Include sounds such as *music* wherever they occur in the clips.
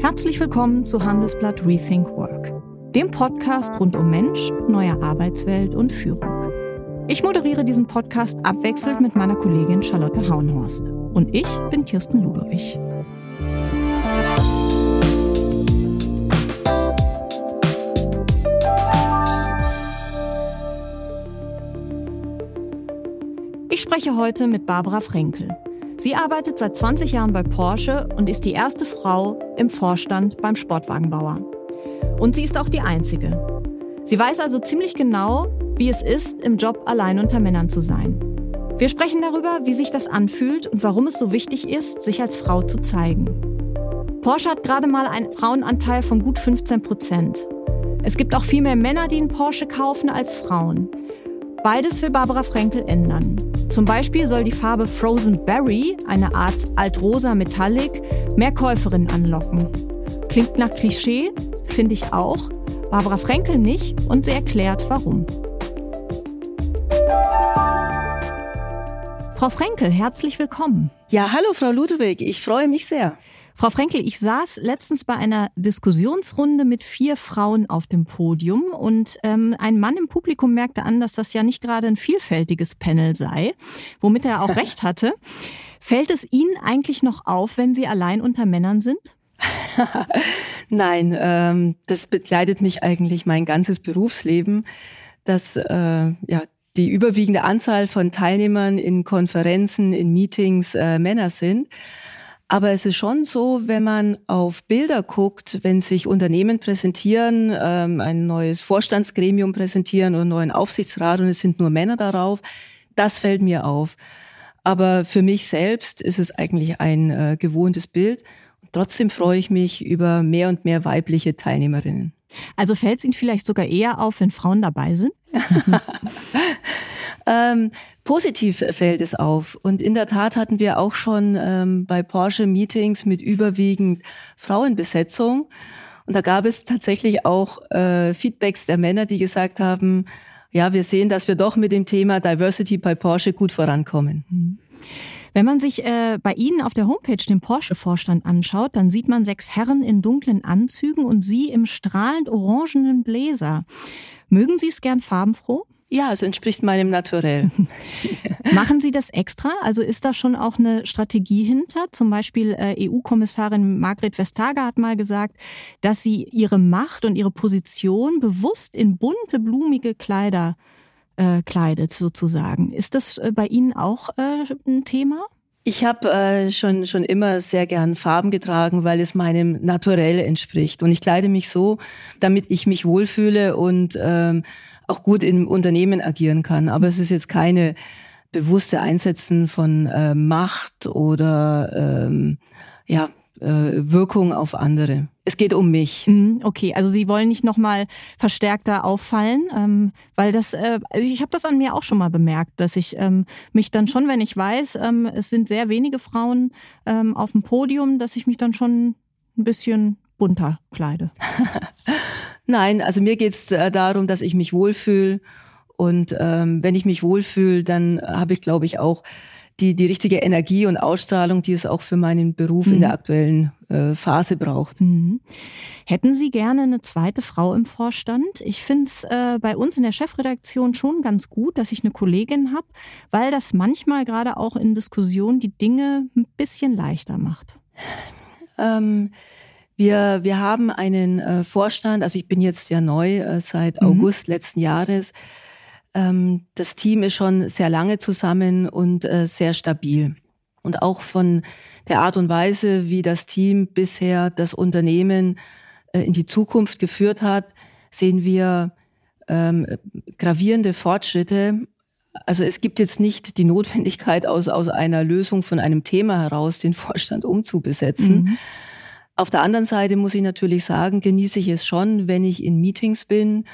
Herzlich willkommen zu Handelsblatt Rethink Work, dem Podcast rund um Mensch, neue Arbeitswelt und Führung. Ich moderiere diesen Podcast abwechselnd mit meiner Kollegin Charlotte Hauenhorst. Und ich bin Kirsten Ludowig. Ich spreche heute mit Barbara Frenkel. Sie arbeitet seit 20 Jahren bei Porsche und ist die erste Frau im Vorstand beim Sportwagenbauer. Und sie ist auch die einzige. Sie weiß also ziemlich genau, wie es ist, im Job allein unter Männern zu sein. Wir sprechen darüber, wie sich das anfühlt und warum es so wichtig ist, sich als Frau zu zeigen. Porsche hat gerade mal einen Frauenanteil von gut 15 Prozent. Es gibt auch viel mehr Männer, die einen Porsche kaufen, als Frauen. Beides will Barbara Frenkel ändern. Zum Beispiel soll die Farbe Frozen Berry, eine Art Altrosa Metallic, mehr Käuferinnen anlocken. Klingt nach Klischee, finde ich auch. Barbara Frenkel nicht und sie erklärt, warum. Frau Frenkel, herzlich willkommen. Ja, hallo Frau Ludwig, ich freue mich sehr. Frau Frenkel, ich saß letztens bei einer Diskussionsrunde mit vier Frauen auf dem Podium und ähm, ein Mann im Publikum merkte an, dass das ja nicht gerade ein vielfältiges Panel sei, womit er auch recht hatte. Fällt es Ihnen eigentlich noch auf, wenn Sie allein unter Männern sind? *laughs* Nein, ähm, das begleitet mich eigentlich mein ganzes Berufsleben, dass äh, ja die überwiegende Anzahl von Teilnehmern in Konferenzen, in Meetings äh, Männer sind. Aber es ist schon so, wenn man auf Bilder guckt, wenn sich Unternehmen präsentieren, ähm, ein neues Vorstandsgremium präsentieren oder einen neuen Aufsichtsrat und es sind nur Männer darauf, das fällt mir auf. Aber für mich selbst ist es eigentlich ein äh, gewohntes Bild. Trotzdem freue ich mich über mehr und mehr weibliche Teilnehmerinnen. Also fällt es Ihnen vielleicht sogar eher auf, wenn Frauen dabei sind? *laughs* *laughs* ähm, positiv fällt es auf. Und in der Tat hatten wir auch schon ähm, bei Porsche Meetings mit überwiegend Frauenbesetzung. Und da gab es tatsächlich auch äh, Feedbacks der Männer, die gesagt haben, ja, wir sehen, dass wir doch mit dem Thema Diversity bei Porsche gut vorankommen. Mhm. Wenn man sich äh, bei Ihnen auf der Homepage den Porsche-Vorstand anschaut, dann sieht man sechs Herren in dunklen Anzügen und Sie im strahlend orangenen Bläser. Mögen Sie es gern farbenfroh? Ja, es entspricht meinem Naturell. *laughs* Machen Sie das extra? Also ist da schon auch eine Strategie hinter? Zum Beispiel äh, EU-Kommissarin Margret Vestager hat mal gesagt, dass sie ihre Macht und ihre Position bewusst in bunte, blumige Kleider äh, kleidet, sozusagen. Ist das äh, bei Ihnen auch äh, ein Thema? Ich habe äh, schon schon immer sehr gern Farben getragen, weil es meinem Naturell entspricht. Und ich kleide mich so, damit ich mich wohlfühle und ähm, auch gut im Unternehmen agieren kann. Aber es ist jetzt keine bewusste Einsetzen von äh, Macht oder ähm, ja äh, Wirkung auf andere. Es geht um mich. Mhm, okay, also Sie wollen nicht nochmal verstärkter auffallen, ähm, weil das, äh, also ich habe das an mir auch schon mal bemerkt, dass ich ähm, mich dann schon, wenn ich weiß, ähm, es sind sehr wenige Frauen ähm, auf dem Podium, dass ich mich dann schon ein bisschen bunter kleide. *laughs* Nein, also mir geht's äh, darum, dass ich mich wohlfühle und ähm, wenn ich mich wohlfühle, dann habe ich, glaube ich, auch die, die richtige Energie und Ausstrahlung, die es auch für meinen Beruf mhm. in der mhm. aktuellen äh, Phase braucht. Mhm. Hätten Sie gerne eine zweite Frau im Vorstand? Ich finde es äh, bei uns in der Chefredaktion schon ganz gut, dass ich eine Kollegin habe, weil das manchmal gerade auch in Diskussionen die Dinge ein bisschen leichter macht. Ähm, wir, wir haben einen äh, Vorstand, also ich bin jetzt ja neu äh, seit mhm. August letzten Jahres. Ähm, das Team ist schon sehr lange zusammen und äh, sehr stabil. Und auch von der Art und Weise, wie das Team bisher das Unternehmen äh, in die Zukunft geführt hat, sehen wir ähm, gravierende Fortschritte. Also es gibt jetzt nicht die Notwendigkeit, aus, aus einer Lösung von einem Thema heraus den Vorstand umzubesetzen. Mhm. Auf der anderen Seite muss ich natürlich sagen, genieße ich es schon, wenn ich in Meetings bin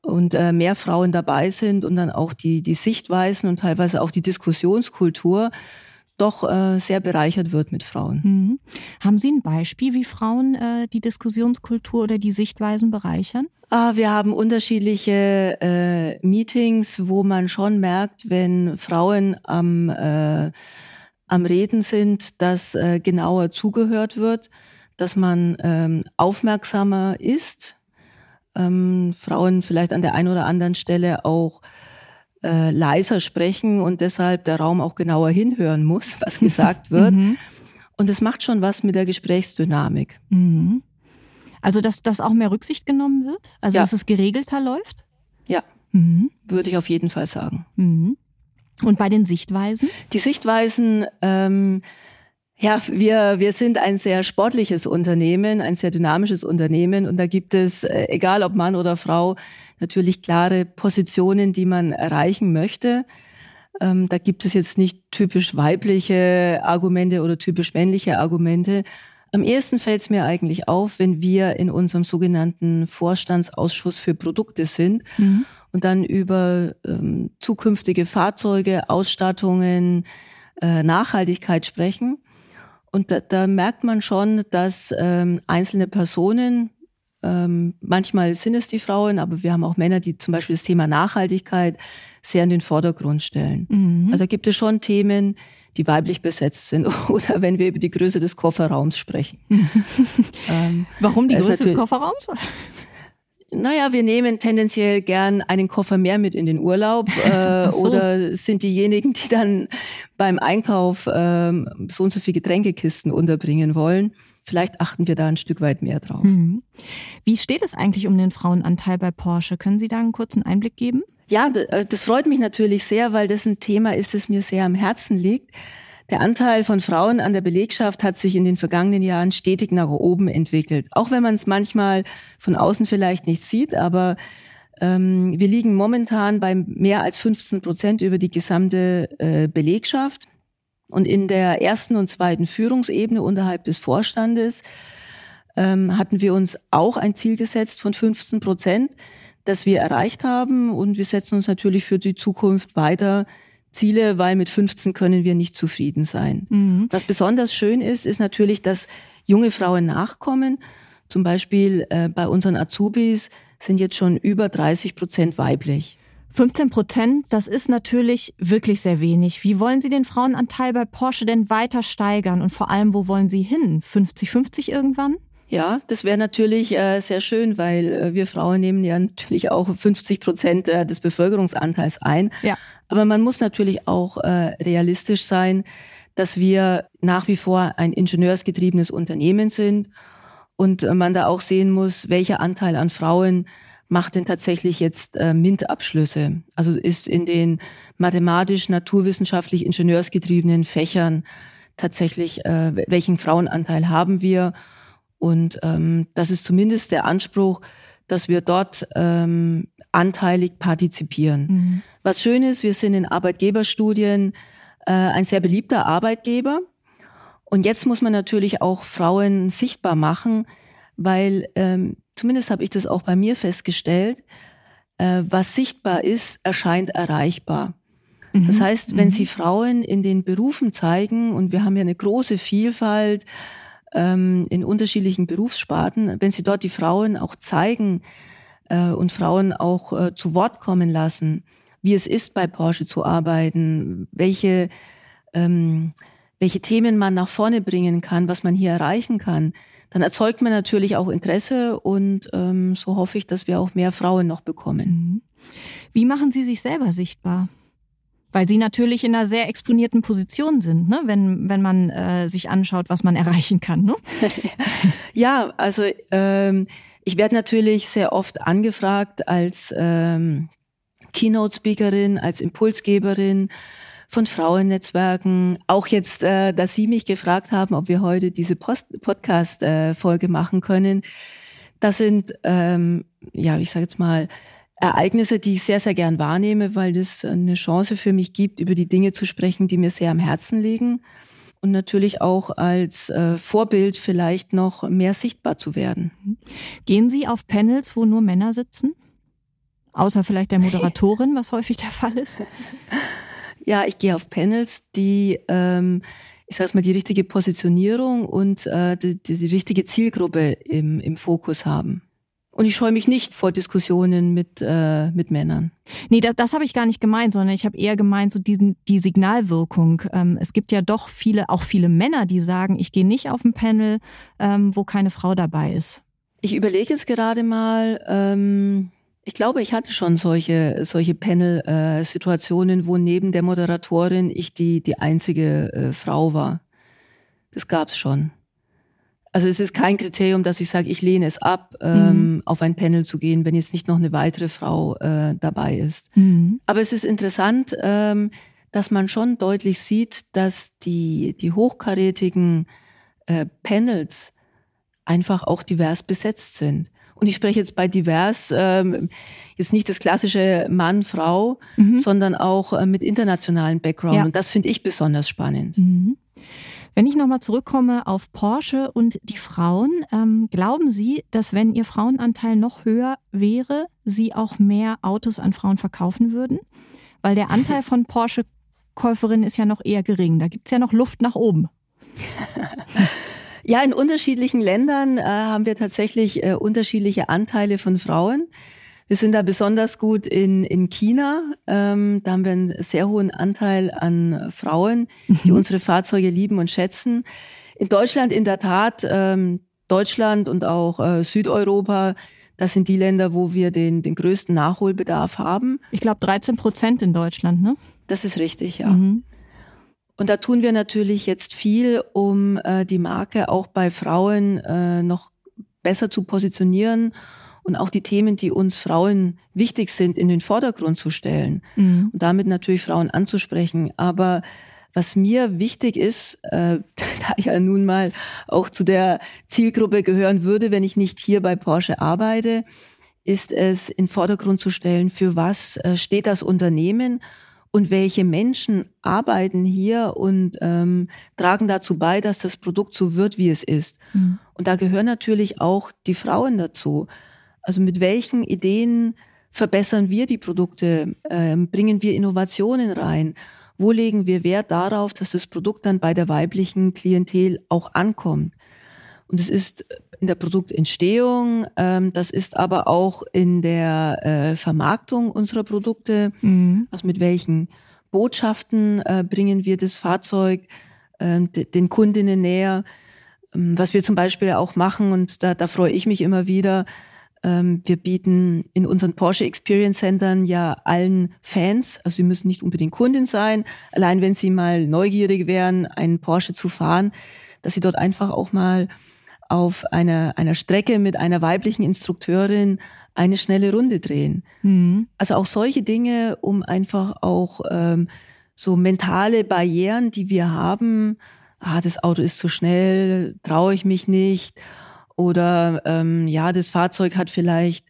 und äh, mehr Frauen dabei sind und dann auch die, die Sichtweisen und teilweise auch die Diskussionskultur doch äh, sehr bereichert wird mit Frauen. Mhm. Haben Sie ein Beispiel, wie Frauen äh, die Diskussionskultur oder die Sichtweisen bereichern? Ah, wir haben unterschiedliche äh, Meetings, wo man schon merkt, wenn Frauen am, äh, am Reden sind, dass äh, genauer zugehört wird dass man ähm, aufmerksamer ist, ähm, Frauen vielleicht an der einen oder anderen Stelle auch äh, leiser sprechen und deshalb der Raum auch genauer hinhören muss, *laughs* was gesagt wird. Mhm. Und es macht schon was mit der Gesprächsdynamik. Mhm. Also, dass, dass auch mehr Rücksicht genommen wird? Also, ja. dass es geregelter läuft? Ja, mhm. würde ich auf jeden Fall sagen. Mhm. Und bei den Sichtweisen? Die Sichtweisen, ähm, ja, wir, wir sind ein sehr sportliches Unternehmen, ein sehr dynamisches Unternehmen und da gibt es, äh, egal ob Mann oder Frau, natürlich klare Positionen, die man erreichen möchte. Ähm, da gibt es jetzt nicht typisch weibliche Argumente oder typisch männliche Argumente. Am ehesten fällt es mir eigentlich auf, wenn wir in unserem sogenannten Vorstandsausschuss für Produkte sind mhm. und dann über ähm, zukünftige Fahrzeuge, Ausstattungen, äh, Nachhaltigkeit sprechen. Und da, da merkt man schon, dass ähm, einzelne Personen, ähm, manchmal sind es die Frauen, aber wir haben auch Männer, die zum Beispiel das Thema Nachhaltigkeit sehr in den Vordergrund stellen. Mhm. Also gibt es schon Themen, die weiblich besetzt sind *laughs* oder wenn wir über die Größe des Kofferraums sprechen. *laughs* ähm, Warum die Größe des Kofferraums? Naja, wir nehmen tendenziell gern einen Koffer mehr mit in den Urlaub *laughs* äh, so. oder sind diejenigen, die dann beim Einkauf äh, so und so viele Getränkekisten unterbringen wollen. Vielleicht achten wir da ein Stück weit mehr drauf. Mhm. Wie steht es eigentlich um den Frauenanteil bei Porsche? Können Sie da einen kurzen Einblick geben? Ja, äh, das freut mich natürlich sehr, weil das ein Thema ist, das mir sehr am Herzen liegt. Der Anteil von Frauen an der Belegschaft hat sich in den vergangenen Jahren stetig nach oben entwickelt. Auch wenn man es manchmal von außen vielleicht nicht sieht, aber ähm, wir liegen momentan bei mehr als 15 Prozent über die gesamte äh, Belegschaft. Und in der ersten und zweiten Führungsebene unterhalb des Vorstandes ähm, hatten wir uns auch ein Ziel gesetzt von 15 Prozent, das wir erreicht haben. Und wir setzen uns natürlich für die Zukunft weiter Ziele, weil mit 15 können wir nicht zufrieden sein. Mhm. Was besonders schön ist, ist natürlich, dass junge Frauen nachkommen. Zum Beispiel äh, bei unseren Azubis sind jetzt schon über 30 Prozent weiblich. 15 Prozent, das ist natürlich wirklich sehr wenig. Wie wollen Sie den Frauenanteil bei Porsche denn weiter steigern? Und vor allem, wo wollen Sie hin? 50-50 irgendwann? Ja, das wäre natürlich äh, sehr schön, weil äh, wir Frauen nehmen ja natürlich auch 50 Prozent äh, des Bevölkerungsanteils ein. Ja. Aber man muss natürlich auch äh, realistisch sein, dass wir nach wie vor ein ingenieursgetriebenes Unternehmen sind und äh, man da auch sehen muss, welcher Anteil an Frauen macht denn tatsächlich jetzt äh, MINT-Abschlüsse? Also ist in den mathematisch, naturwissenschaftlich, ingenieursgetriebenen Fächern tatsächlich, äh, welchen Frauenanteil haben wir? Und ähm, das ist zumindest der Anspruch, dass wir dort ähm, anteilig partizipieren. Mhm. Was schön ist, wir sind in Arbeitgeberstudien äh, ein sehr beliebter Arbeitgeber. Und jetzt muss man natürlich auch Frauen sichtbar machen, weil ähm, zumindest habe ich das auch bei mir festgestellt, äh, was sichtbar ist, erscheint erreichbar. Mhm. Das heißt, wenn mhm. Sie Frauen in den Berufen zeigen, und wir haben ja eine große Vielfalt, ähm, in unterschiedlichen Berufssparten, wenn sie dort die Frauen auch zeigen äh, und Frauen auch äh, zu Wort kommen lassen, wie es ist, bei Porsche zu arbeiten, welche, ähm, welche Themen man nach vorne bringen kann, was man hier erreichen kann, dann erzeugt man natürlich auch Interesse und ähm, so hoffe ich, dass wir auch mehr Frauen noch bekommen. Mhm. Wie machen Sie sich selber sichtbar? Weil sie natürlich in einer sehr exponierten Position sind, ne? wenn, wenn man äh, sich anschaut, was man erreichen kann. Ne? *laughs* ja, also ähm, ich werde natürlich sehr oft angefragt als ähm, Keynote-Speakerin, als Impulsgeberin von Frauennetzwerken. Auch jetzt, äh, dass Sie mich gefragt haben, ob wir heute diese Podcast-Folge äh, machen können. Das sind, ähm, ja, ich sage jetzt mal, Ereignisse, die ich sehr, sehr gern wahrnehme, weil das eine Chance für mich gibt, über die Dinge zu sprechen, die mir sehr am Herzen liegen. Und natürlich auch als äh, Vorbild vielleicht noch mehr sichtbar zu werden. Gehen Sie auf Panels, wo nur Männer sitzen? Außer vielleicht der Moderatorin, was häufig der Fall ist? *laughs* Ja, ich gehe auf Panels, die, ähm, ich sage mal, die richtige Positionierung und äh, die, die richtige Zielgruppe im, im Fokus haben. Und ich scheue mich nicht vor Diskussionen mit, äh, mit Männern. Nee, das, das habe ich gar nicht gemeint, sondern ich habe eher gemeint, so diesen, die Signalwirkung. Ähm, es gibt ja doch viele, auch viele Männer, die sagen, ich gehe nicht auf ein Panel, ähm, wo keine Frau dabei ist. Ich überlege jetzt gerade mal, ähm, ich glaube, ich hatte schon solche, solche Panel-Situationen, äh, wo neben der Moderatorin ich die, die einzige äh, Frau war. Das gab's schon. Also es ist kein Kriterium, dass ich sage, ich lehne es ab, ähm, mhm. auf ein Panel zu gehen, wenn jetzt nicht noch eine weitere Frau äh, dabei ist. Mhm. Aber es ist interessant, ähm, dass man schon deutlich sieht, dass die, die hochkarätigen äh, Panels einfach auch divers besetzt sind. Und ich spreche jetzt bei divers ähm, jetzt nicht das klassische Mann, Frau, mhm. sondern auch äh, mit internationalen Background. Ja. Und das finde ich besonders spannend. Mhm. Wenn ich nochmal zurückkomme auf Porsche und die Frauen, ähm, glauben Sie, dass wenn Ihr Frauenanteil noch höher wäre, Sie auch mehr Autos an Frauen verkaufen würden? Weil der Anteil *laughs* von Porsche-Käuferinnen ist ja noch eher gering. Da gibt's ja noch Luft nach oben. *laughs* Ja, in unterschiedlichen Ländern äh, haben wir tatsächlich äh, unterschiedliche Anteile von Frauen. Wir sind da besonders gut in, in China. Ähm, da haben wir einen sehr hohen Anteil an Frauen, die mhm. unsere Fahrzeuge lieben und schätzen. In Deutschland in der Tat, ähm, Deutschland und auch äh, Südeuropa, das sind die Länder, wo wir den, den größten Nachholbedarf haben. Ich glaube 13 Prozent in Deutschland, ne? Das ist richtig, ja. Mhm. Und da tun wir natürlich jetzt viel, um äh, die Marke auch bei Frauen äh, noch besser zu positionieren und auch die Themen, die uns Frauen wichtig sind, in den Vordergrund zu stellen mhm. und damit natürlich Frauen anzusprechen. Aber was mir wichtig ist, äh, *laughs* da ich ja nun mal auch zu der Zielgruppe gehören würde, wenn ich nicht hier bei Porsche arbeite, ist es in Vordergrund zu stellen, für was äh, steht das Unternehmen und welche Menschen arbeiten hier und ähm, tragen dazu bei, dass das Produkt so wird, wie es ist. Mhm. Und da gehören natürlich auch die Frauen dazu. Also mit welchen Ideen verbessern wir die Produkte, ähm, bringen wir Innovationen rein? Wo legen wir Wert darauf, dass das Produkt dann bei der weiblichen Klientel auch ankommt? Und es ist in der Produktentstehung, ähm, das ist aber auch in der äh, Vermarktung unserer Produkte. Mhm. Also mit welchen Botschaften äh, bringen wir das Fahrzeug äh, den Kundinnen näher? Ähm, was wir zum Beispiel auch machen, und da, da freue ich mich immer wieder, wir bieten in unseren Porsche Experience Centern ja allen Fans, also sie müssen nicht unbedingt Kundin sein, allein wenn sie mal neugierig wären, einen Porsche zu fahren, dass sie dort einfach auch mal auf einer, einer Strecke mit einer weiblichen Instrukteurin eine schnelle Runde drehen. Mhm. Also auch solche Dinge, um einfach auch ähm, so mentale Barrieren, die wir haben, ah, das Auto ist zu schnell, traue ich mich nicht oder ähm, ja, das Fahrzeug hat vielleicht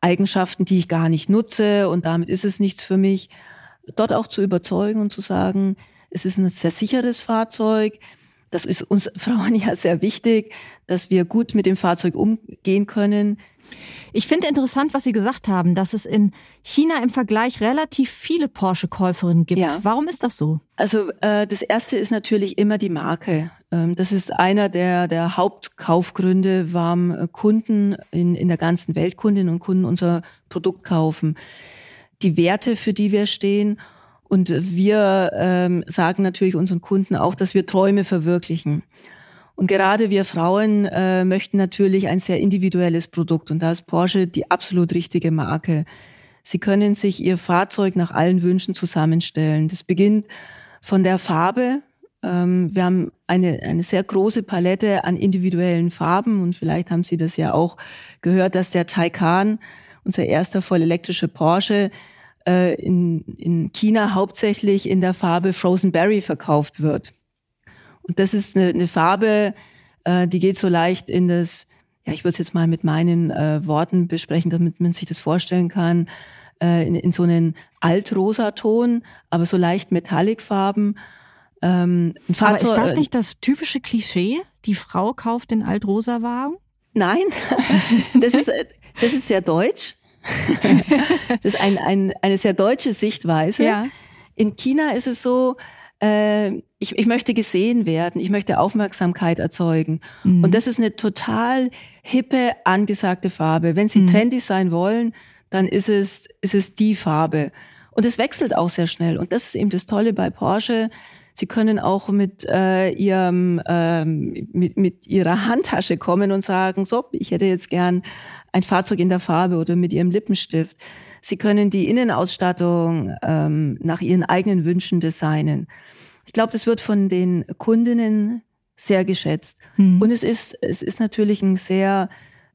Eigenschaften, die ich gar nicht nutze und damit ist es nichts für mich. Dort auch zu überzeugen und zu sagen, es ist ein sehr sicheres Fahrzeug. Das ist uns *laughs* Frauen ja sehr wichtig, dass wir gut mit dem Fahrzeug umgehen können. Ich finde interessant, was Sie gesagt haben, dass es in China im Vergleich relativ viele Porsche-Käuferinnen gibt. Ja. Warum ist das so? Also äh, das erste ist natürlich immer die Marke. Ähm, das ist einer der, der Hauptkaufgründe, warum äh, Kunden in, in der ganzen Welt, Kundinnen und Kunden unser Produkt kaufen. Die Werte, für die wir stehen. Und wir ähm, sagen natürlich unseren Kunden auch, dass wir Träume verwirklichen. Und gerade wir Frauen äh, möchten natürlich ein sehr individuelles Produkt und da ist Porsche die absolut richtige Marke. Sie können sich ihr Fahrzeug nach allen Wünschen zusammenstellen. Das beginnt von der Farbe. Ähm, wir haben eine, eine sehr große Palette an individuellen Farben und vielleicht haben Sie das ja auch gehört, dass der Taycan, unser erster voll elektrische Porsche, äh, in, in China hauptsächlich in der Farbe Frozen Berry verkauft wird. Und das ist eine, eine Farbe, äh, die geht so leicht in das, ja, ich würde es jetzt mal mit meinen äh, Worten besprechen, damit man sich das vorstellen kann, äh, in, in so einen Altrosaton, aber so leicht Metallicfarben. Ähm, aber ist das nicht das typische Klischee? Die Frau kauft den Altrosa Wagen? Nein, *laughs* das ist, das ist sehr deutsch. *laughs* das ist ein, ein, eine sehr deutsche Sichtweise. Ja. In China ist es so, äh, ich, ich möchte gesehen werden, ich möchte Aufmerksamkeit erzeugen. Mhm. Und das ist eine total hippe, angesagte Farbe. Wenn Sie mhm. trendy sein wollen, dann ist es, ist es die Farbe. Und es wechselt auch sehr schnell. Und das ist eben das Tolle bei Porsche. Sie können auch mit äh, ihrem ähm, mit, mit ihrer Handtasche kommen und sagen, so, ich hätte jetzt gern ein Fahrzeug in der Farbe oder mit ihrem Lippenstift. Sie können die Innenausstattung ähm, nach ihren eigenen Wünschen designen. Ich glaube, das wird von den Kundinnen sehr geschätzt. Mhm. Und es ist, es ist natürlich ein sehr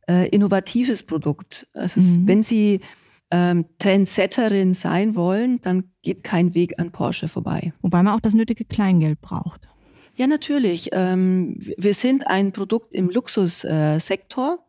äh, innovatives Produkt. Also mhm. wenn Sie ähm, Trendsetterin sein wollen, dann geht kein Weg an Porsche vorbei. Wobei man auch das nötige Kleingeld braucht. Ja, natürlich. Ähm, wir sind ein Produkt im Luxussektor.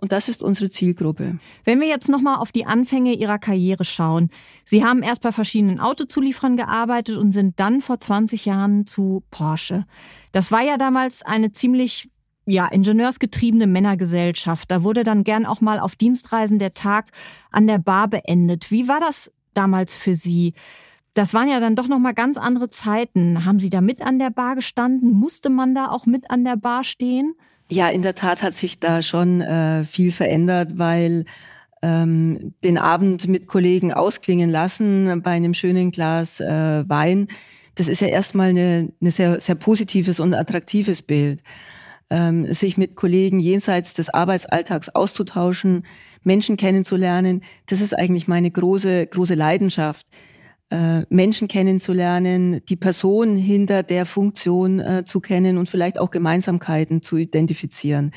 Und das ist unsere Zielgruppe. Wenn wir jetzt nochmal auf die Anfänge Ihrer Karriere schauen. Sie haben erst bei verschiedenen Autozulieferern gearbeitet und sind dann vor 20 Jahren zu Porsche. Das war ja damals eine ziemlich ja, ingenieursgetriebene Männergesellschaft. Da wurde dann gern auch mal auf Dienstreisen der Tag an der Bar beendet. Wie war das damals für Sie? Das waren ja dann doch noch mal ganz andere Zeiten. Haben Sie da mit an der Bar gestanden? Musste man da auch mit an der Bar stehen? Ja, in der Tat hat sich da schon äh, viel verändert, weil ähm, den Abend mit Kollegen ausklingen lassen bei einem schönen Glas äh, Wein, das ist ja erstmal eine, eine sehr, sehr positives und attraktives Bild. Ähm, sich mit Kollegen jenseits des Arbeitsalltags auszutauschen, Menschen kennenzulernen, das ist eigentlich meine große, große Leidenschaft äh, Menschen kennenzulernen, die Person hinter der Funktion äh, zu kennen und vielleicht auch Gemeinsamkeiten zu identifizieren.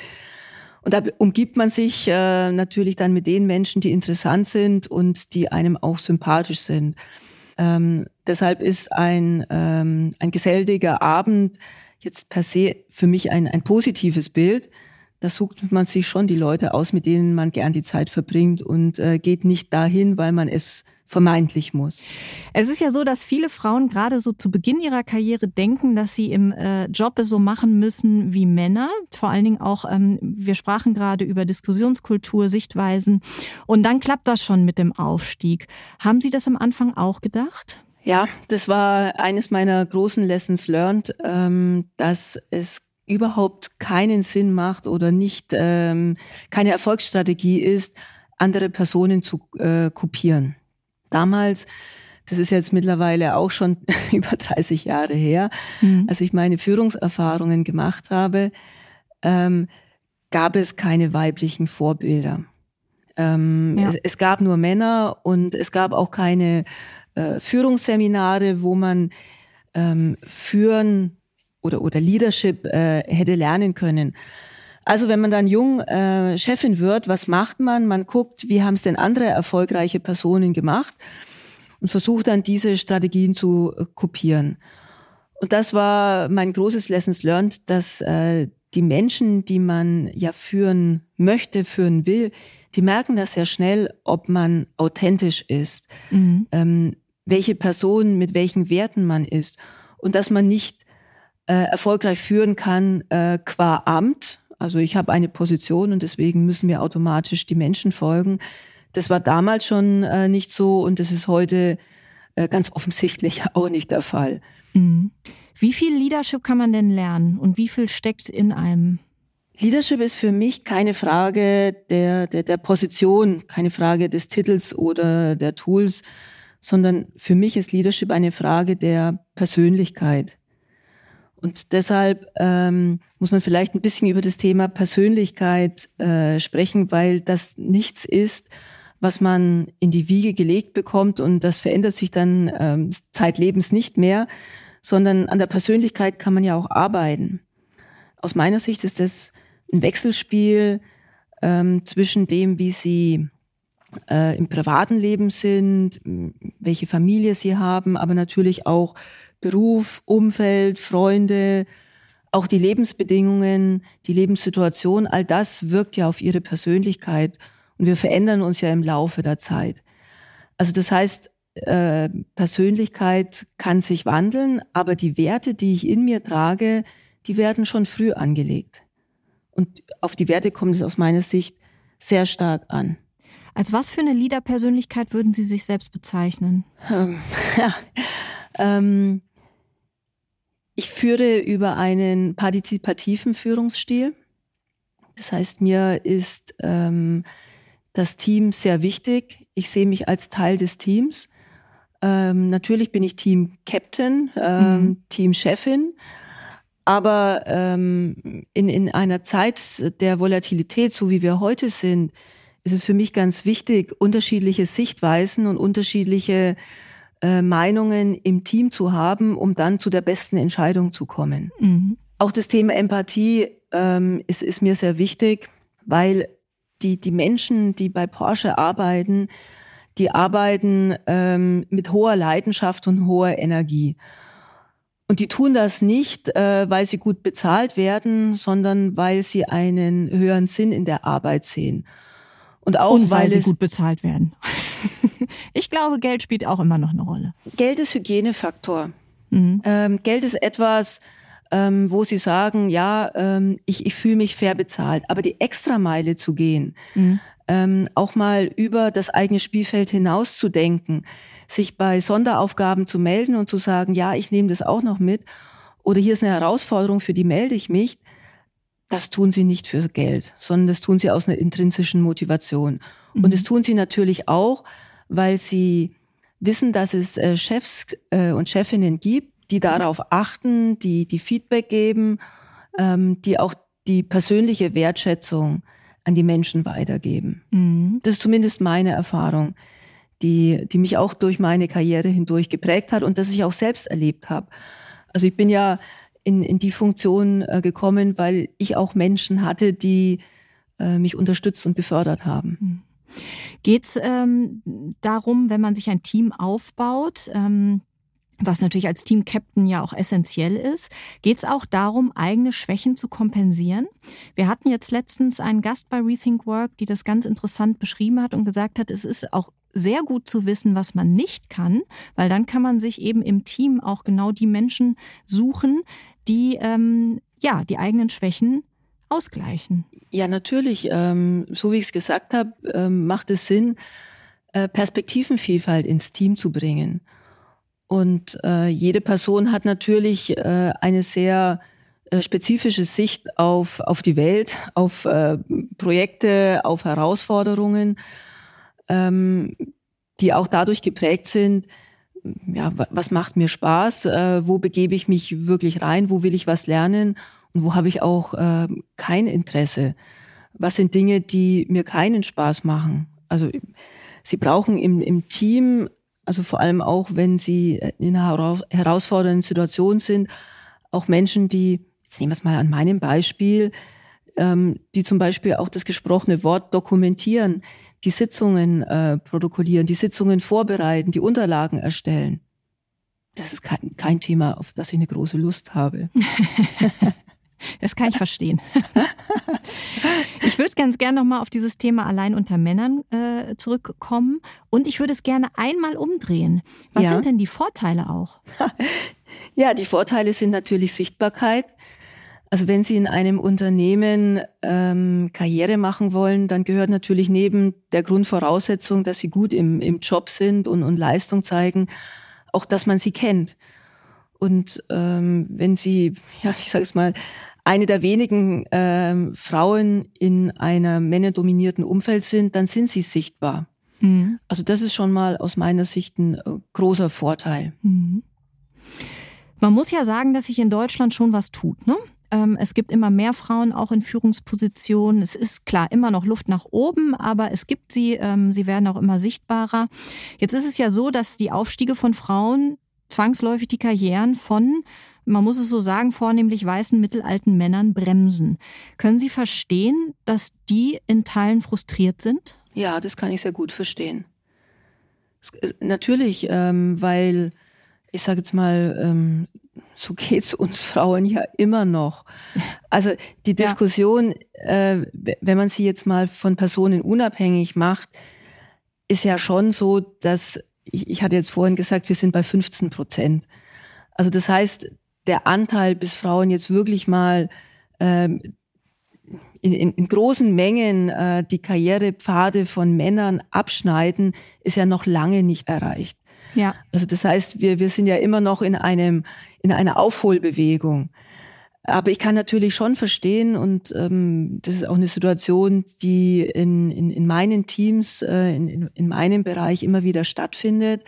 Und da umgibt man sich äh, natürlich dann mit den Menschen, die interessant sind und die einem auch sympathisch sind. Ähm, deshalb ist ein, ähm, ein geselliger Abend jetzt per se für mich ein, ein positives Bild. Da sucht man sich schon die Leute aus, mit denen man gern die Zeit verbringt und äh, geht nicht dahin, weil man es vermeintlich muss. Es ist ja so, dass viele Frauen gerade so zu Beginn ihrer Karriere denken, dass sie im äh, Job es so machen müssen wie Männer. Vor allen Dingen auch, ähm, wir sprachen gerade über Diskussionskultur, Sichtweisen. Und dann klappt das schon mit dem Aufstieg. Haben Sie das am Anfang auch gedacht? Ja, das war eines meiner großen Lessons learned, ähm, dass es überhaupt keinen Sinn macht oder nicht ähm, keine Erfolgsstrategie ist, andere Personen zu äh, kopieren damals, das ist jetzt mittlerweile auch schon *laughs* über 30 Jahre her, mhm. als ich meine Führungserfahrungen gemacht habe, ähm, gab es keine weiblichen Vorbilder. Ähm, ja. es, es, gab nur Männer und es gab auch keine äh, Führungsseminare, wo man ähm, führen oder, oder Leadership äh, hätte lernen können. Also wenn man dann jung äh, Chefin wird, was macht man? Man guckt, wie haben es denn andere erfolgreiche Personen gemacht und versucht dann diese Strategien zu äh, kopieren. Und das war mein großes Lessons learned, dass äh, die Menschen, die man ja führen möchte, führen will, die merken das sehr schnell, ob man authentisch ist, mhm. ähm, welche Person mit welchen Werten man ist und dass man nicht äh, erfolgreich führen kann äh, qua Amt, also ich habe eine Position und deswegen müssen mir automatisch die Menschen folgen. Das war damals schon äh, nicht so und das ist heute äh, ganz offensichtlich *laughs* auch nicht der Fall. Mhm. Wie viel Leadership kann man denn lernen und wie viel steckt in einem? Leadership ist für mich keine Frage der, der, der Position, keine Frage des Titels oder der Tools, sondern für mich ist Leadership eine Frage der Persönlichkeit. Und deshalb ähm, muss man vielleicht ein bisschen über das Thema Persönlichkeit äh, sprechen, weil das nichts ist, was man in die Wiege gelegt bekommt und das verändert sich dann ähm, zeitlebens nicht mehr, sondern an der Persönlichkeit kann man ja auch arbeiten. Aus meiner Sicht ist das ein Wechselspiel ähm, zwischen dem, wie sie äh, im privaten Leben sind, welche Familie sie haben, aber natürlich auch Beruf, Umfeld, Freunde, auch die Lebensbedingungen, die Lebenssituation, all das wirkt ja auf ihre Persönlichkeit und wir verändern uns ja im Laufe der Zeit. Also das heißt, äh, Persönlichkeit kann sich wandeln, aber die Werte, die ich in mir trage, die werden schon früh angelegt. Und auf die Werte kommt es aus meiner Sicht sehr stark an. Als was für eine Leader-Persönlichkeit würden Sie sich selbst bezeichnen? Ähm, *laughs* ähm, Ich führe über einen partizipativen Führungsstil. Das heißt, mir ist ähm, das Team sehr wichtig. Ich sehe mich als Teil des Teams. Ähm, natürlich bin ich Team Captain, ähm, mhm. Team Chefin. Aber ähm, in, in einer Zeit der Volatilität, so wie wir heute sind, ist es für mich ganz wichtig, unterschiedliche Sichtweisen und unterschiedliche äh, Meinungen im Team zu haben, um dann zu der besten Entscheidung zu kommen. Mhm. Auch das Thema Empathie ähm, ist, ist mir sehr wichtig, weil die, die Menschen, die bei Porsche arbeiten, die arbeiten ähm, mit hoher Leidenschaft und hoher Energie. Und die tun das nicht, äh, weil sie gut bezahlt werden, sondern weil sie einen höheren Sinn in der Arbeit sehen. Und auch und weil, weil sie gut bezahlt werden. *laughs* ich glaube, Geld spielt auch immer noch eine Rolle. Geld ist Hygienefaktor. Mhm. Ähm, Geld ist etwas, ähm, wo sie sagen, ja, ähm, ich, ich fühle mich fair bezahlt. Aber die Extrameile zu gehen, mhm. ähm, auch mal über das eigene Spielfeld hinaus zu denken, sich bei Sonderaufgaben zu melden und zu sagen, ja, ich nehme das auch noch mit. Oder hier ist eine Herausforderung, für die melde ich mich. Das tun sie nicht für Geld, sondern das tun sie aus einer intrinsischen Motivation. Mhm. Und das tun sie natürlich auch, weil sie wissen, dass es äh, Chefs äh, und Chefinnen gibt, die darauf achten, die, die Feedback geben, ähm, die auch die persönliche Wertschätzung an die Menschen weitergeben. Mhm. Das ist zumindest meine Erfahrung, die, die mich auch durch meine Karriere hindurch geprägt hat und das ich auch selbst erlebt habe. Also ich bin ja in, in die Funktion äh, gekommen, weil ich auch Menschen hatte, die äh, mich unterstützt und befördert haben. Mhm. Geht es ähm, darum, wenn man sich ein Team aufbaut, ähm, was natürlich als Team-Captain ja auch essentiell ist, geht es auch darum, eigene Schwächen zu kompensieren. Wir hatten jetzt letztens einen Gast bei Rethink Work, die das ganz interessant beschrieben hat und gesagt hat, es ist auch sehr gut zu wissen, was man nicht kann, weil dann kann man sich eben im Team auch genau die Menschen suchen, die ähm, ja die eigenen Schwächen ausgleichen. Ja, natürlich. Ähm, so wie ich es gesagt habe, ähm, macht es Sinn, äh, Perspektivenvielfalt ins Team zu bringen. Und äh, jede Person hat natürlich äh, eine sehr äh, spezifische Sicht auf, auf die Welt, auf äh, Projekte, auf Herausforderungen, ähm, die auch dadurch geprägt sind, ja, was macht mir Spaß, äh, wo begebe ich mich wirklich rein, wo will ich was lernen und wo habe ich auch äh, kein Interesse. Was sind Dinge, die mir keinen Spaß machen? Also Sie brauchen im, im Team also vor allem auch, wenn sie in einer herausfordernden Situation sind, auch Menschen, die, jetzt nehmen wir es mal an meinem Beispiel, ähm, die zum Beispiel auch das gesprochene Wort dokumentieren, die Sitzungen äh, protokollieren, die Sitzungen vorbereiten, die Unterlagen erstellen. Das ist kein, kein Thema, auf das ich eine große Lust habe. *laughs* Das kann ich verstehen. *laughs* Ich würde ganz gerne nochmal auf dieses Thema allein unter Männern äh, zurückkommen und ich würde es gerne einmal umdrehen. Was ja. sind denn die Vorteile auch? *laughs* Ja, die Vorteile sind natürlich Sichtbarkeit. Also wenn Sie in einem Unternehmen ähm, Karriere machen wollen, dann gehört natürlich neben der Grundvoraussetzung, dass Sie gut im, im Job sind und, und Leistung zeigen, auch, dass man Sie kennt. Und ähm, wenn Sie, ja, ich sage es mal, eine der wenigen ähm, Frauen in einem männerdominierten Umfeld sind, dann sind sie sichtbar. Mhm. Also das ist schon mal aus meiner Sicht ein äh, großer Vorteil. Mhm. Man muss ja sagen, dass sich in Deutschland schon was tut. Ne? Ähm, es gibt immer mehr Frauen auch in Führungspositionen. Es ist klar immer noch Luft nach oben, aber es gibt sie. Ähm, sie werden auch immer sichtbarer. Jetzt ist es ja so, dass die Aufstiege von Frauen zwangsläufig die Karrieren von man muss es so sagen, vornehmlich weißen mittelalten Männern bremsen. Können Sie verstehen, dass die in Teilen frustriert sind? Ja, das kann ich sehr gut verstehen. Natürlich, ähm, weil ich sage jetzt mal, ähm, so geht's uns Frauen ja immer noch. Also die Diskussion, ja. äh, wenn man sie jetzt mal von Personen unabhängig macht, ist ja schon so, dass ich, ich hatte jetzt vorhin gesagt, wir sind bei 15 Prozent. Also das heißt, der Anteil, bis Frauen jetzt wirklich mal ähm, in, in, in großen Mengen äh, die Karrierepfade von Männern abschneiden, ist ja noch lange nicht erreicht. Ja. Also das heißt, wir, wir sind ja immer noch in einem, in einer Aufholbewegung. Aber ich kann natürlich schon verstehen, und ähm, das ist auch eine Situation, die in, in, in meinen Teams, äh, in, in meinem Bereich immer wieder stattfindet,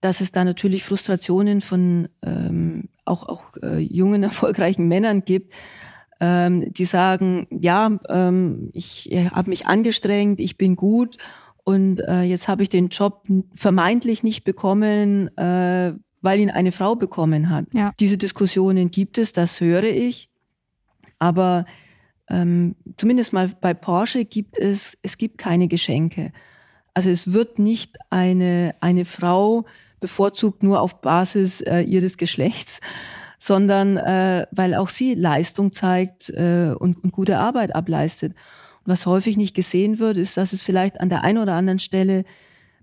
dass es da natürlich Frustrationen von ähm, auch, auch äh, jungen, *laughs* erfolgreichen Männern gibt, ähm, die sagen, ja, ähm, ich habe mich angestrengt, ich bin gut und äh, jetzt habe ich den Job vermeintlich nicht bekommen, äh, weil ihn eine Frau bekommen hat. Ja. Diese Diskussionen gibt es, das höre ich. Aber ähm, zumindest mal bei Porsche gibt es, es gibt keine Geschenke. Also es wird nicht eine, eine Frau bevorzugt nur auf Basis äh, ihres Geschlechts, sondern äh, weil auch sie Leistung zeigt äh, und, und gute Arbeit ableistet. Was häufig nicht gesehen wird, ist, dass es vielleicht an der einen oder anderen Stelle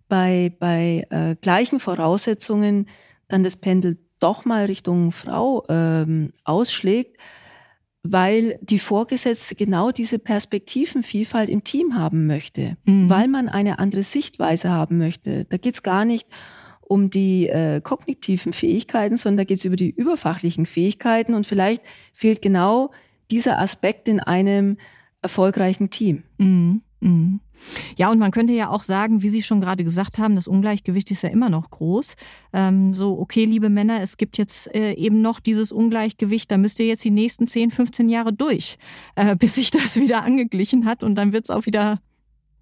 bei, bei äh, gleichen Voraussetzungen dann das Pendel doch mal Richtung Frau ähm, ausschlägt, weil die Vorgesetzte genau diese Perspektivenvielfalt im Team haben möchte, mhm. weil man eine andere Sichtweise haben möchte. Da geht's gar nicht um die äh, kognitiven Fähigkeiten, sondern da geht es über die überfachlichen Fähigkeiten und vielleicht fehlt genau dieser Aspekt in einem erfolgreichen Team. Mhm. Mhm. Ja, und man könnte ja auch sagen, wie Sie schon gerade gesagt haben, das Ungleichgewicht ist ja immer noch groß. Ähm, so, okay, liebe Männer, es gibt jetzt äh, eben noch dieses Ungleichgewicht, da müsst ihr jetzt die nächsten 10, 15 Jahre durch, äh, *laughs* bis sich das wieder angeglichen hat und dann wird es auch wieder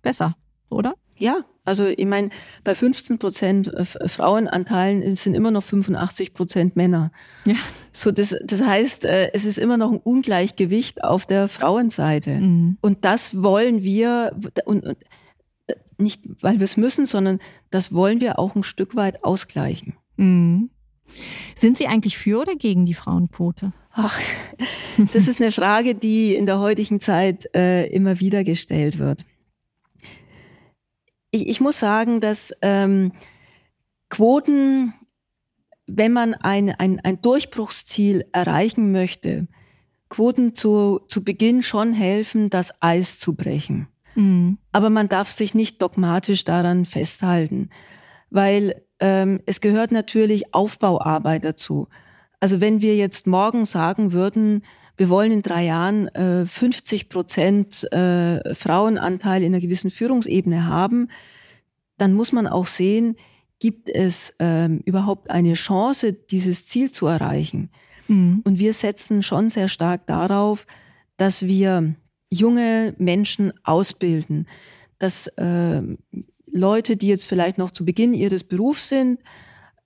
besser, oder? Ja, also ich meine, bei 15 Prozent äh, Frauenanteilen sind immer noch 85 Prozent Männer. Ja. So das, das heißt, äh, es ist immer noch ein Ungleichgewicht auf der Frauenseite. Mhm. Und das wollen wir und, und nicht, weil wir es müssen, sondern das wollen wir auch ein Stück weit ausgleichen. Mhm. Sind Sie eigentlich für oder gegen die Frauenquote? Ach, das ist eine Frage, die in der heutigen Zeit äh, immer wieder gestellt wird ich, ich muss sagen, dass ähm, Quoten, wenn man ein, ein, ein Durchbruchsziel erreichen möchte, Quoten zu, zu Beginn schon helfen, das Eis zu brechen. Mhm. Aber man darf sich nicht dogmatisch daran festhalten, weil ähm, es gehört natürlich Aufbauarbeit dazu. Also wenn wir jetzt morgen sagen würden, wir wollen in drei Jahren äh, 50 Prozent äh, Frauenanteil in einer gewissen Führungsebene haben, dann muss man auch sehen, gibt es ähm, überhaupt eine Chance, dieses Ziel zu erreichen. Mhm. Und wir setzen schon sehr stark darauf, dass wir junge Menschen ausbilden, dass äh, Leute, die jetzt vielleicht noch zu Beginn ihres Berufs sind,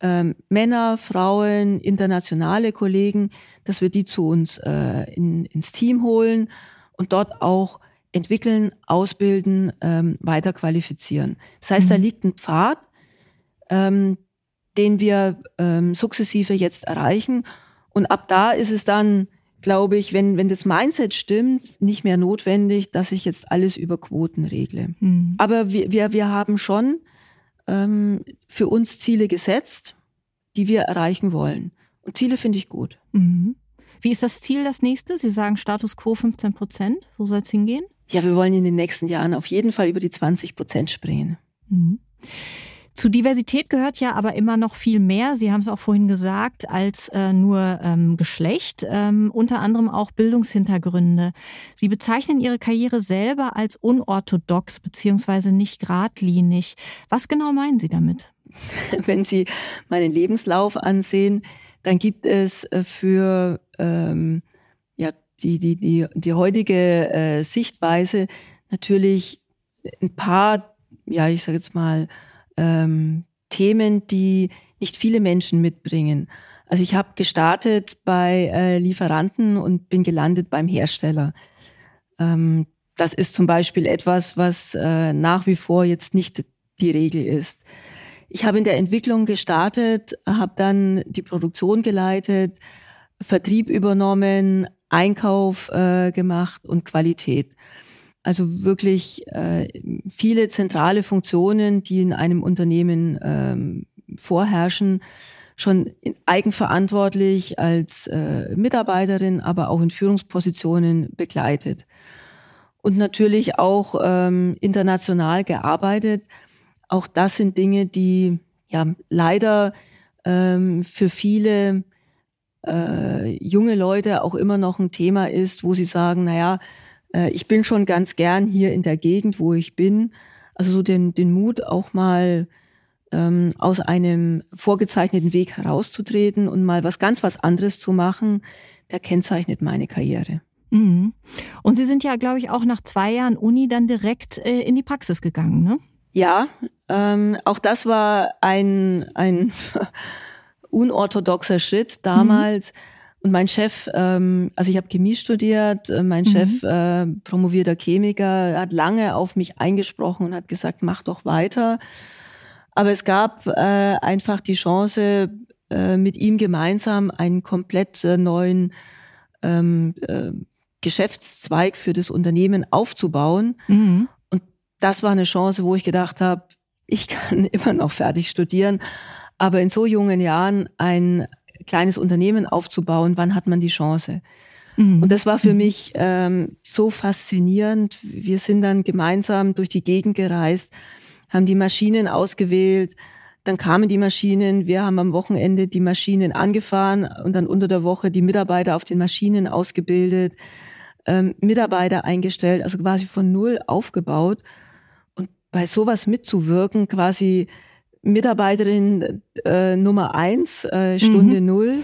ähm, Männer, Frauen, internationale Kollegen, dass wir die zu uns äh, in, ins Team holen und dort auch entwickeln, ausbilden, ähm, weiter qualifizieren. Das heißt, mhm. da liegt ein Pfad, ähm, den wir ähm, sukzessive jetzt erreichen. Und ab da ist es dann, glaube ich, wenn, wenn das Mindset stimmt, nicht mehr notwendig, dass ich jetzt alles über Quoten regle. Mhm. Aber wir, wir, wir haben schon ähm, für uns Ziele gesetzt, die wir erreichen wollen. Und Ziele finde ich gut. Mhm. Wie ist das Ziel das nächste? Sie sagen Status quo 15 Prozent. Wo soll es hingehen? Ja, wir wollen in den nächsten Jahren auf jeden Fall über die 20 Prozent springen. Mhm. Zu Diversität gehört ja aber immer noch viel mehr. Sie haben es auch vorhin gesagt, als äh, nur ähm, Geschlecht, ähm, unter anderem auch Bildungshintergründe. Sie bezeichnen Ihre Karriere selber als unorthodox beziehungsweise nicht geradlinig. Was genau meinen Sie damit? *laughs* Wenn Sie meinen Lebenslauf ansehen, dann gibt es äh, für ähm, ja, die, die, die, die heutige äh, Sichtweise natürlich ein paar, ja, ich sage jetzt mal, ähm, Themen, die nicht viele Menschen mitbringen. Also ich habe gestartet bei äh, Lieferanten und bin gelandet beim Hersteller. Ähm, das ist zum Beispiel etwas, was äh, nach wie vor jetzt nicht die Regel ist. Ich habe in der Entwicklung gestartet, habe dann die Produktion geleitet, Vertrieb übernommen, Einkauf äh, gemacht und Qualität. Also wirklich äh, viele zentrale Funktionen, die in einem Unternehmen ähm, vorherrschen, schon eigenverantwortlich als äh, Mitarbeiterin, aber auch in Führungspositionen begleitet. Und natürlich auch ähm, international gearbeitet. Auch das sind Dinge, die ja leider ähm, für viele äh, junge Leute auch immer noch ein Thema ist, wo sie sagen, naja, äh, ich bin schon ganz gern hier in der Gegend, wo ich bin. Also so den, den Mut auch mal ähm, aus einem vorgezeichneten Weg herauszutreten und mal was ganz was anderes zu machen, der kennzeichnet meine Karriere. Mhm. Und Sie sind ja, glaube ich, auch nach zwei Jahren Uni dann direkt äh, in die Praxis gegangen, ne? Ja, ähm, auch das war ein, ein *laughs* unorthodoxer Schritt damals. Mhm. Und mein Chef, ähm, also ich habe Chemie studiert, äh, mein mhm. Chef, äh, promovierter Chemiker, hat lange auf mich eingesprochen und hat gesagt, mach doch weiter. Aber es gab äh, einfach die Chance, äh, mit ihm gemeinsam einen komplett äh, neuen ähm, äh, Geschäftszweig für das Unternehmen aufzubauen. Mhm. Und das war eine Chance, wo ich gedacht habe, ich kann *laughs* immer noch fertig studieren, aber in so jungen Jahren ein kleines Unternehmen aufzubauen, wann hat man die Chance? Mhm. Und das war für mhm. mich ähm, so faszinierend. Wir sind dann gemeinsam durch die Gegend gereist, haben die Maschinen ausgewählt, dann kamen die Maschinen, wir haben am Wochenende die Maschinen angefahren und dann unter der Woche die Mitarbeiter auf den Maschinen ausgebildet, ähm, Mitarbeiter eingestellt, also quasi von null aufgebaut. Und bei sowas mitzuwirken, quasi Mitarbeiterin äh, Nummer eins, äh, Stunde mhm. null,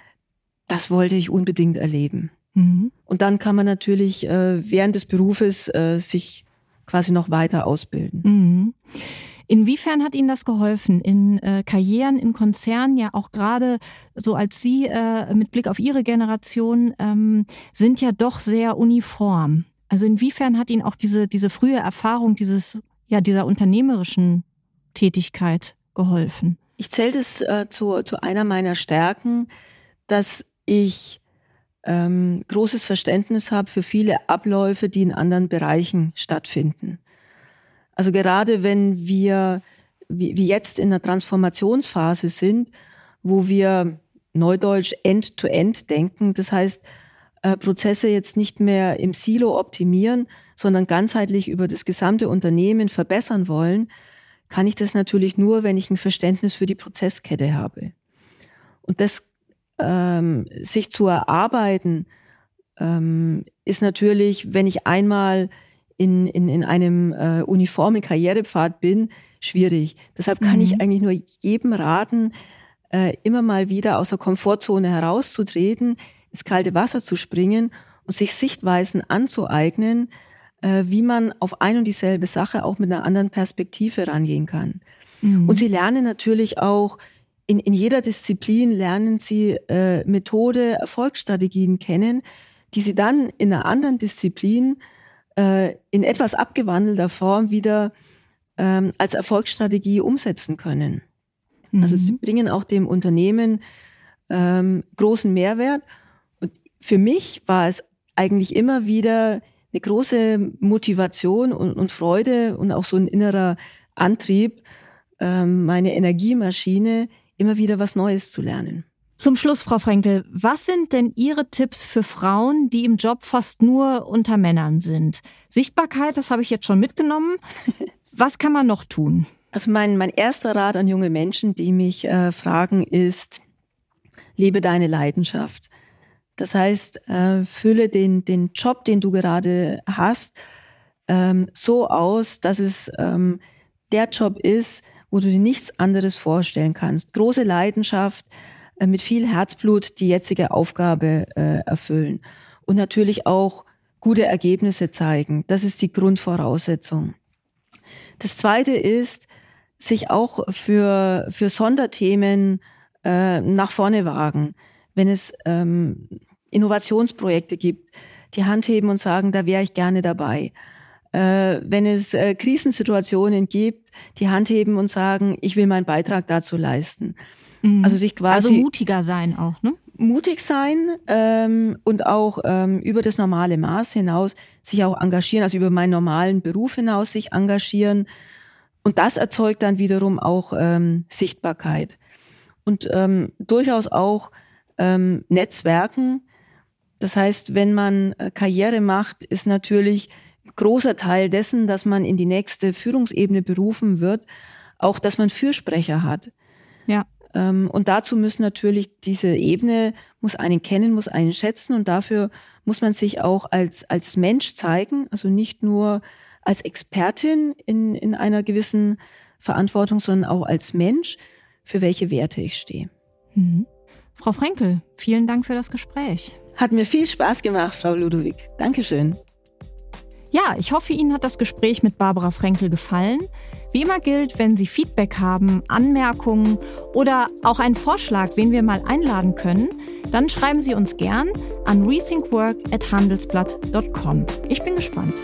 *laughs* das wollte ich unbedingt erleben. Mhm. Und dann kann man natürlich äh, während des Berufes äh, sich quasi noch weiter ausbilden. Mhm. Inwiefern hat Ihnen das geholfen in äh, Karrieren, in Konzernen, ja auch gerade so als Sie äh, mit Blick auf Ihre Generation ähm, sind ja doch sehr uniform. Also inwiefern hat Ihnen auch diese, diese frühe Erfahrung dieses, ja, dieser unternehmerischen Tätigkeit geholfen? Ich zähle es äh, zu, zu einer meiner Stärken, dass ich ähm, großes Verständnis habe für viele Abläufe, die in anderen Bereichen stattfinden. Also gerade wenn wir wie, wie jetzt in der Transformationsphase sind, wo wir neudeutsch End-to-End -End denken, das heißt, äh, Prozesse jetzt nicht mehr im Silo optimieren, sondern ganzheitlich über das gesamte Unternehmen verbessern wollen, kann ich das natürlich nur, wenn ich ein Verständnis für die Prozesskette habe. Und das ähm, sich zu erarbeiten, ähm, ist natürlich, wenn ich einmal in, in, in einem äh, uniformen Karrierepfad bin, schwierig. Deshalb kann mhm. ich eigentlich nur jedem raten, äh, immer mal wieder aus der Komfortzone herauszutreten, ins kalte Wasser zu springen und sich Sichtweisen anzueignen, wie man auf ein und dieselbe Sache auch mit einer anderen Perspektive rangehen kann. Mhm. Und sie lernen natürlich auch, in, in jeder Disziplin lernen sie äh, Methode, Erfolgsstrategien kennen, die sie dann in einer anderen Disziplin äh, in etwas abgewandelter Form wieder ähm, als Erfolgsstrategie umsetzen können. Mhm. Also sie bringen auch dem Unternehmen ähm, großen Mehrwert. Und für mich war es eigentlich immer wieder eine große Motivation und, und Freude und auch so ein innerer Antrieb, ähm, meine Energiemaschine immer wieder was Neues zu lernen. Zum Schluss, Frau Frenkel, was sind denn Ihre Tipps für Frauen, die im Job fast nur unter Männern sind? Sichtbarkeit, das habe ich jetzt schon mitgenommen. *laughs* Was kann man noch tun? Also mein, mein erster Rat an junge Menschen, die mich äh, fragen, ist, lebe deine Leidenschaft. Das heißt, äh, fülle den, den Job, den du gerade hast, ähm, so aus, dass es ähm, der Job ist, wo du dir nichts anderes vorstellen kannst. Große Leidenschaft, äh, mit viel Herzblut die jetzige Aufgabe äh, erfüllen. Und natürlich auch gute Ergebnisse zeigen. Das ist die Grundvoraussetzung. Das Zweite ist, sich auch für, für Sonderthemen äh, nach vorne wagen wenn es ähm, Innovationsprojekte gibt, die Hand heben und sagen, da wäre ich gerne dabei. Äh, wenn es äh, Krisensituationen gibt, die Hand heben und sagen, ich will meinen Beitrag dazu leisten. Mhm. Also sich quasi. Also mutiger sein auch, ne? Mutig sein ähm, und auch ähm, über das normale Maß hinaus sich auch engagieren, also über meinen normalen Beruf hinaus sich engagieren. Und das erzeugt dann wiederum auch ähm, Sichtbarkeit. Und ähm, durchaus auch ähm, Netzwerken. Das heißt, wenn man äh, Karriere macht, ist natürlich ein großer Teil dessen, dass man in die nächste Führungsebene berufen wird, auch, dass man Fürsprecher hat. Ja. Ähm, und dazu müssen natürlich diese Ebene, muss einen kennen, muss einen schätzen und dafür muss man sich auch als, als Mensch zeigen, also nicht nur als Expertin in, in einer gewissen Verantwortung, sondern auch als Mensch, für welche Werte ich stehe. Mhm. Frau Frenkel, vielen Dank für das Gespräch. Hat mir viel Spaß gemacht, Frau Ludwig. Dankeschön. Ja, ich hoffe, Ihnen hat das Gespräch mit Barbara Frenkel gefallen. Wie immer gilt, wenn Sie Feedback haben, Anmerkungen oder auch einen Vorschlag, wen wir mal einladen können, dann schreiben Sie uns gern an rethinkwork@handelsblatt.com. Ich bin gespannt.